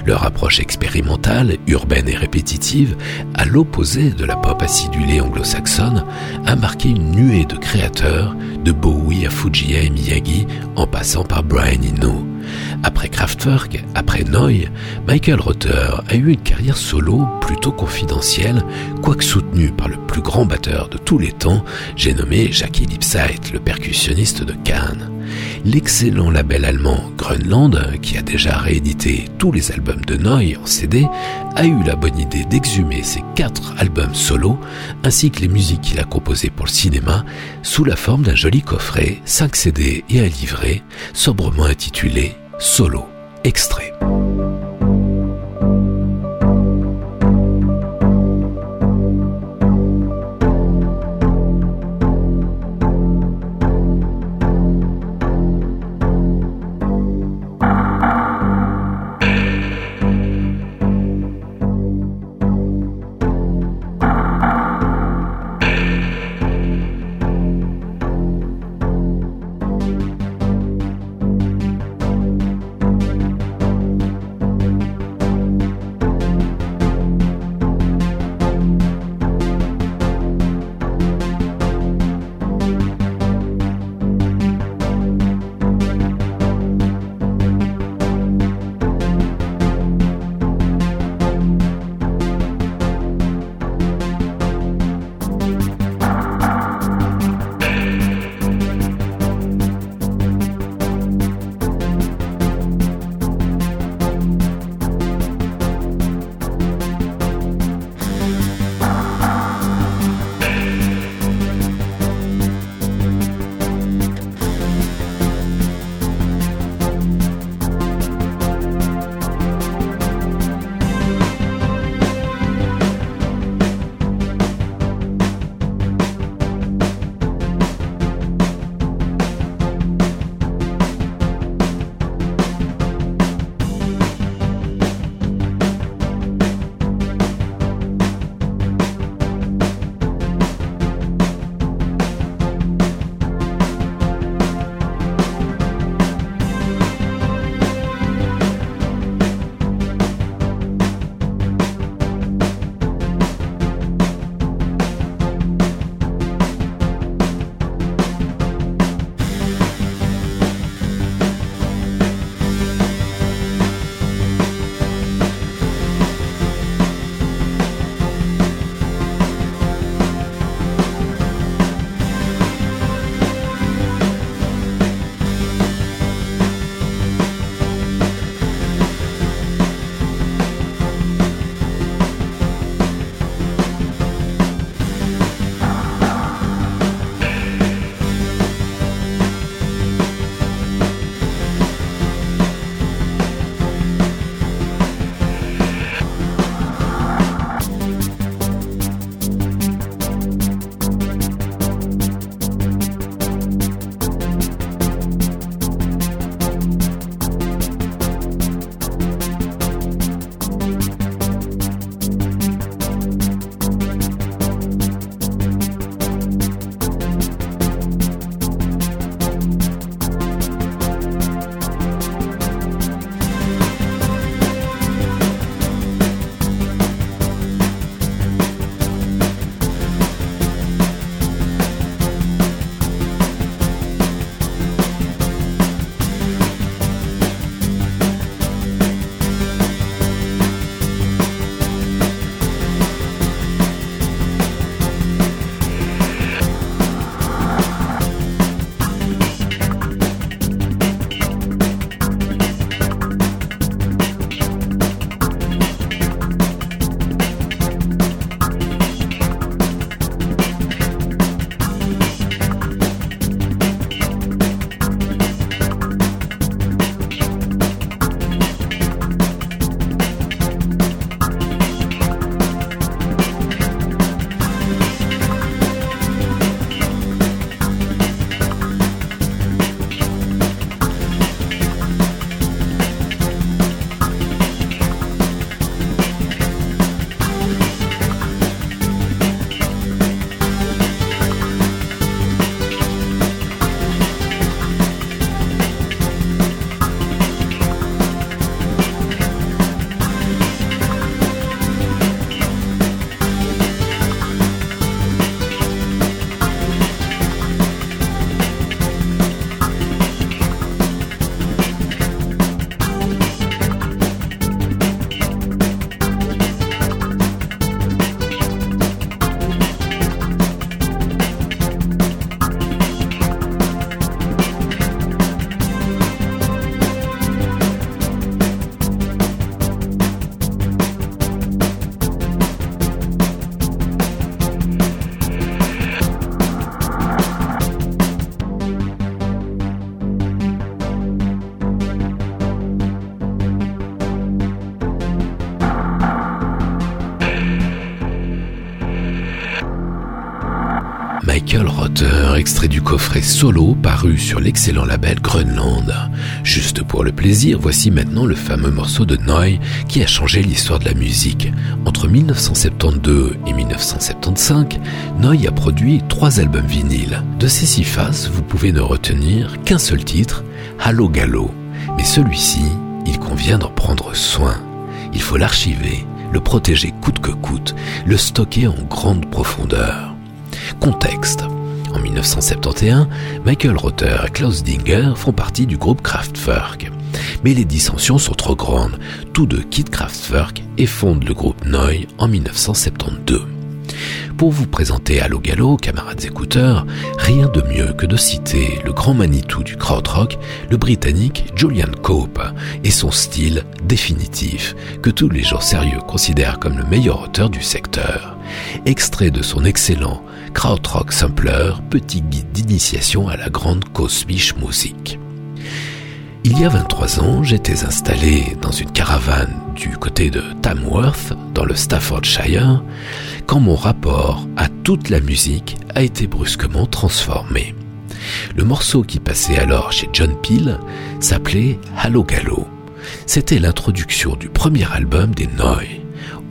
S2: Leur approche expérimentale, urbaine et répétitive, à l'opposé de la pop acidulée anglo-saxonne, a marqué une nuée de créateurs, de Bowie à Fujia et Miyagi, en passant par Brian Eno. Après Kraftwerk, après Neu, Michael Rother a eu une carrière solo plutôt confidentielle, quoique soutenue par le plus grand batteur de tous les temps, j'ai nommé Jackie Lipsyte, le percussionniste de Cannes. L'excellent label allemand Grönland, qui a déjà réédité tous les albums de Neu en CD, a eu la bonne idée d'exhumer ses quatre albums solo, ainsi que les musiques qu'il a composées pour le cinéma, sous la forme d'un joli coffret, 5 CD et un livret, sobrement intitulé Solo, extrait. Du coffret solo paru sur l'excellent label Greenland. Juste pour le plaisir, voici maintenant le fameux morceau de Noy qui a changé l'histoire de la musique. Entre 1972 et 1975, Noy a produit trois albums vinyles. De ces six faces, vous pouvez ne retenir qu'un seul titre, Hallo Gallo. Mais celui-ci, il convient d'en prendre soin. Il faut l'archiver, le protéger coûte que coûte, le stocker en grande profondeur. Contexte. En 1971, Michael Rother et Klaus Dinger font partie du groupe Kraftwerk. Mais les dissensions sont trop grandes. Tous deux quittent Kraftwerk et fondent le groupe Neu en 1972. Pour vous présenter Allo Gallo, camarades écouteurs, rien de mieux que de citer le grand Manitou du krautrock, le britannique Julian Cope, et son style définitif, que tous les gens sérieux considèrent comme le meilleur auteur du secteur. Extrait de son excellent Krautrock Sampler, petit guide d'initiation à la grande Kosmisch Musik. Il y a 23 ans, j'étais installé dans une caravane du côté de Tamworth, dans le Staffordshire, quand mon rapport à toute la musique a été brusquement transformé. Le morceau qui passait alors chez John Peel s'appelait Hallo Gallo. C'était l'introduction du premier album des Noy.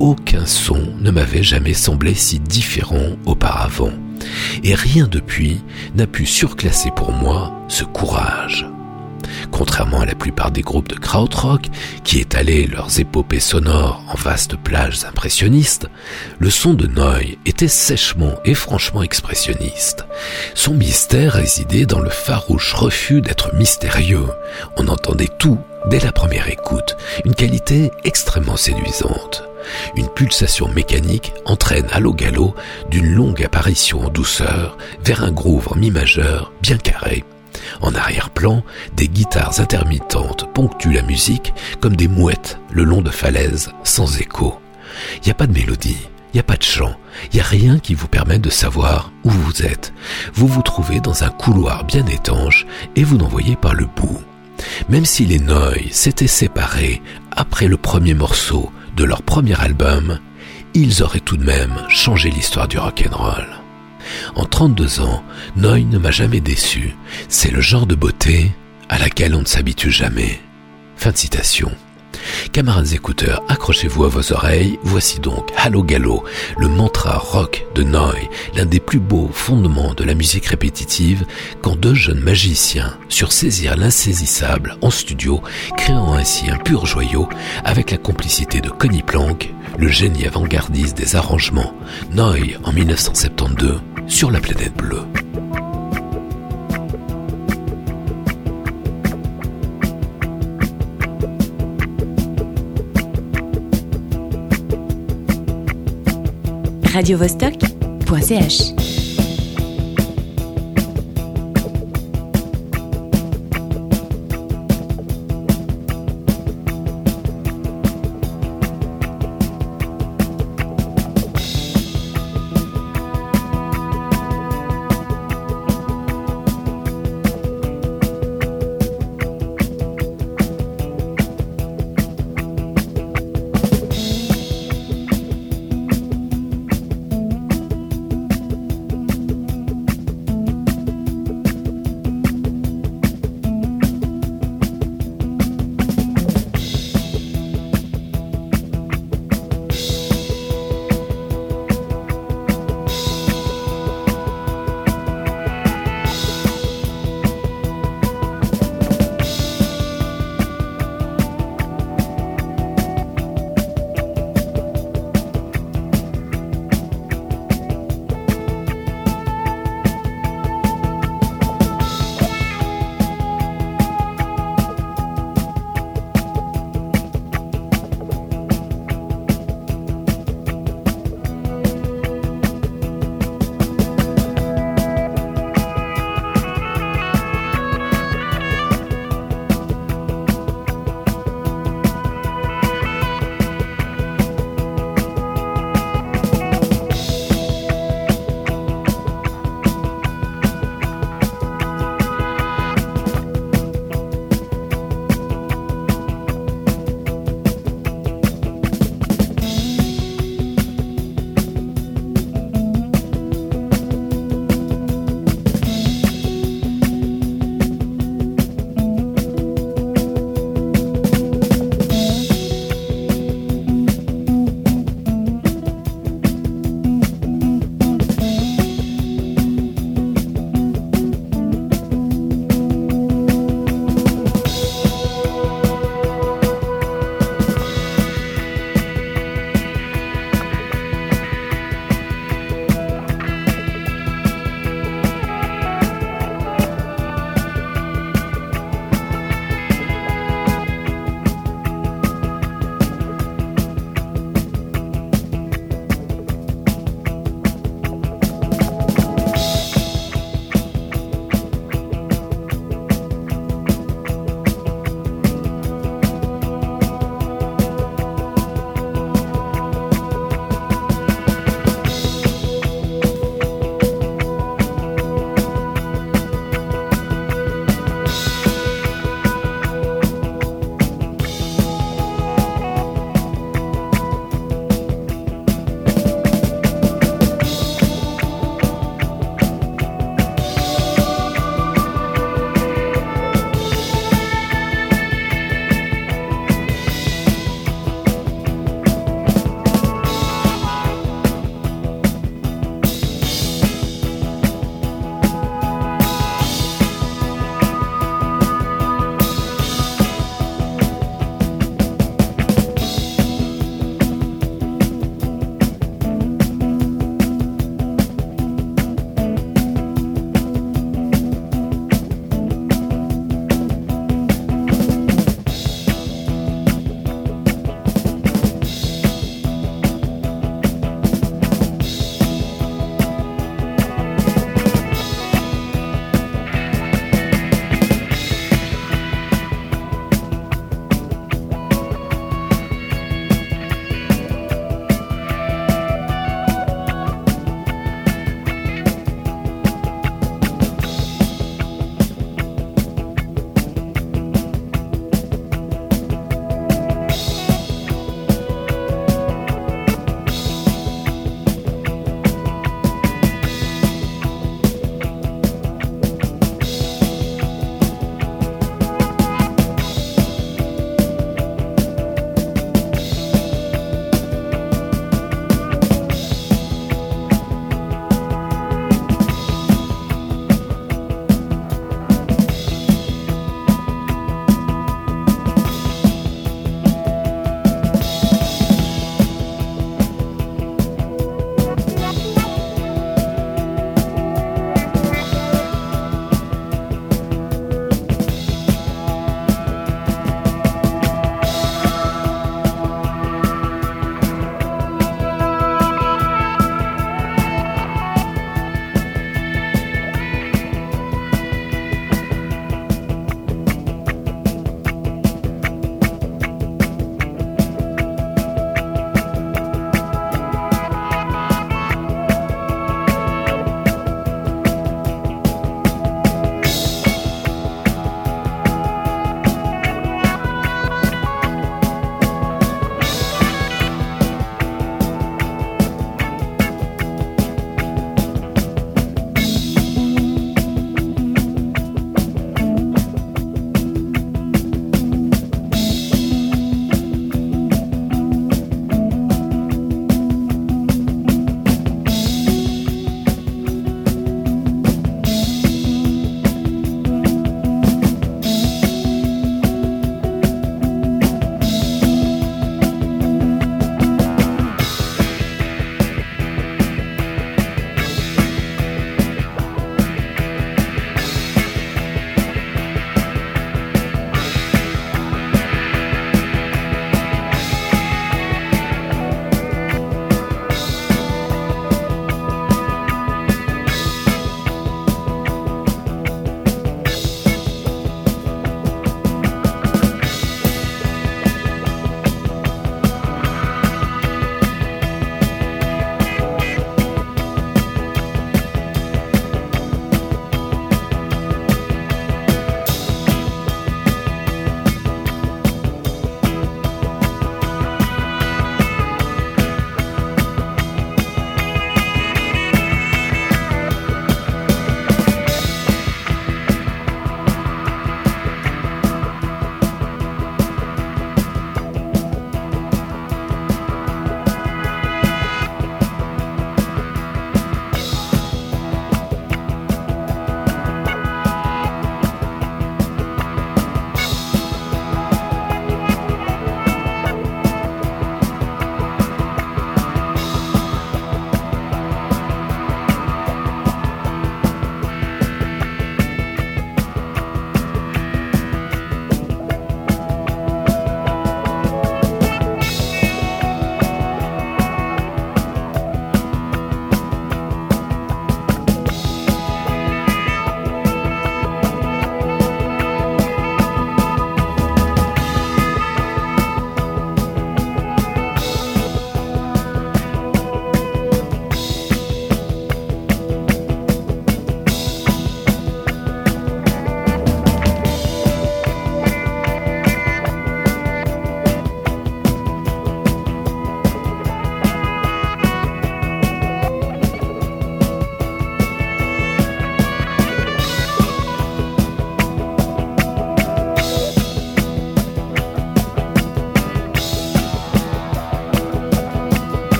S2: Aucun son ne m'avait jamais semblé si différent auparavant. Et rien depuis n'a pu surclasser pour moi ce courage. Contrairement à la plupart des groupes de krautrock qui étalaient leurs épopées sonores en vastes plages impressionnistes, le son de Noy était sèchement et franchement expressionniste. Son mystère résidait dans le farouche refus d'être mystérieux. On entendait tout dès la première écoute, une qualité extrêmement séduisante. Une pulsation mécanique entraîne à l'eau galop d'une longue apparition en douceur vers un groove en mi majeur bien carré en arrière-plan, des guitares intermittentes ponctuent la musique comme des mouettes le long de falaises sans écho. Il n'y a pas de mélodie, il n'y a pas de chant, il n'y a rien qui vous permette de savoir où vous êtes. Vous vous trouvez dans un couloir bien étanche et vous n'en voyez pas le bout. Même si les Noy s'étaient séparés après le premier morceau de leur premier album, ils auraient tout de même changé l'histoire du rock'n'roll. En 32 ans, Noy ne m'a jamais déçu. C'est le genre de beauté à laquelle on ne s'habitue jamais. Fin de citation. Camarades écouteurs, accrochez-vous à vos oreilles, voici donc Hallo Gallo, le mantra rock de Noy, l'un des plus beaux fondements de la musique répétitive, quand deux jeunes magiciens sursaisirent l'insaisissable en studio, créant ainsi un pur joyau avec la complicité de Connie Plank, le génie avant-gardiste des arrangements, Noy en 1972, sur la planète bleue.
S13: radiovostok.ch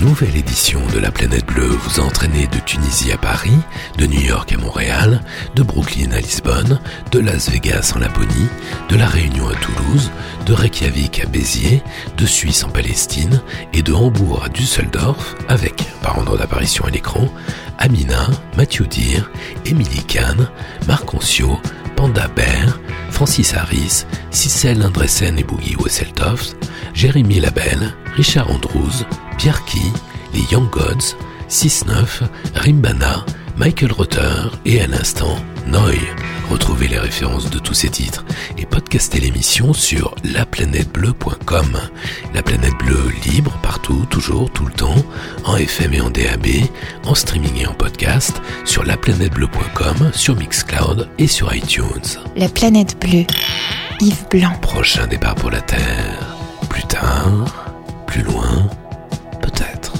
S2: nouvelle édition de la planète bleue vous a entraîné de Tunisie à Paris, de New York à Montréal, de Brooklyn à Lisbonne, de Las Vegas en Laponie, de La Réunion à Toulouse, de Reykjavik à Béziers, de Suisse en Palestine et de Hambourg à Düsseldorf avec, par ordre d'apparition à l'écran, Amina, Mathieu Dir, Émilie Kahn, Marc Oncio, Panda Bear, Francis Harris, Cicel Andressen et Boogie Wesseltoft, Jérémy Labelle, Richard Andrews, Pierre Key, les Young Gods, 6-9, Rimbana, Michael Rotter et à l'instant Noy. Retrouvez les références de tous ces titres et podcastez l'émission sur laplanètebleu.com. La planète bleue libre partout, toujours, tout le temps, en FM et en DAB, en streaming et en podcast, sur laplanètebleu.com, sur Mixcloud et sur iTunes.
S13: La planète bleue. Yves Blanc.
S2: Prochain départ pour la Terre. Plus tard, plus loin, peut-être.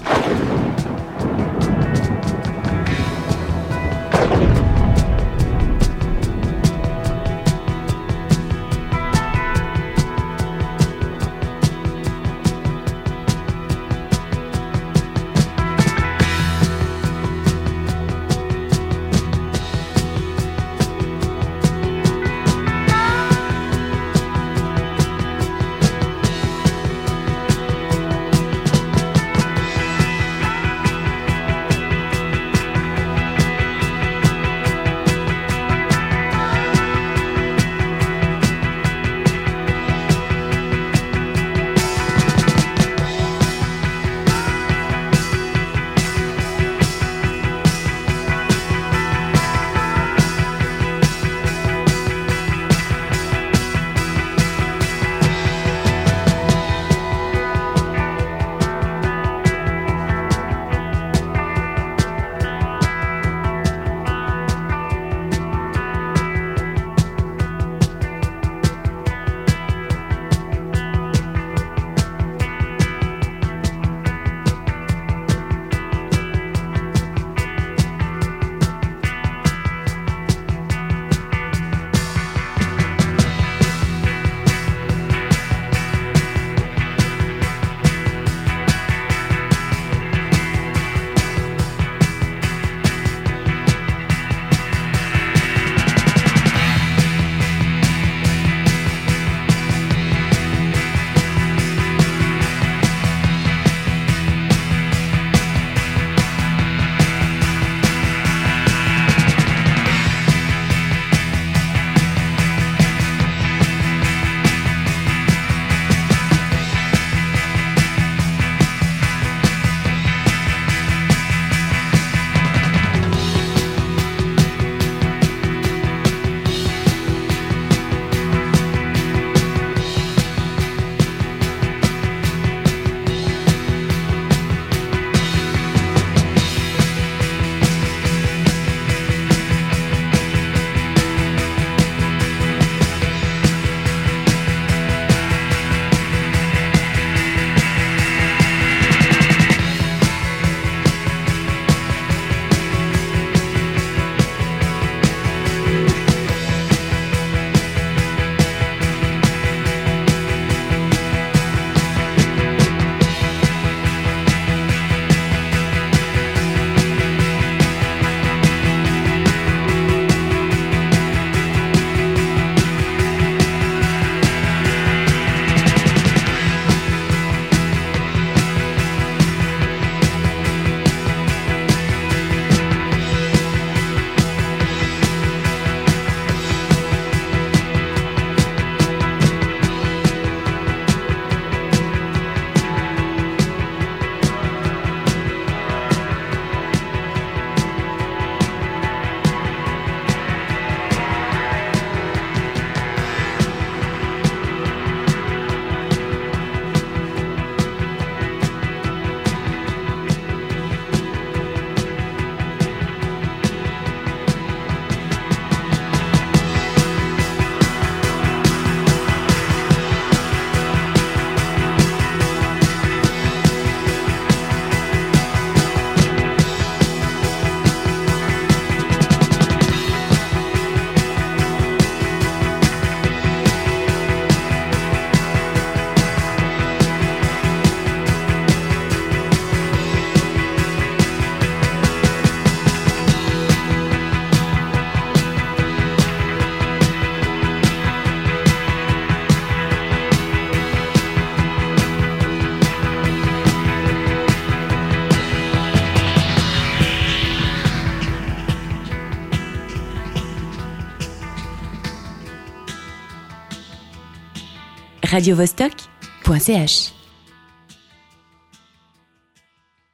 S12: radiovostok.ch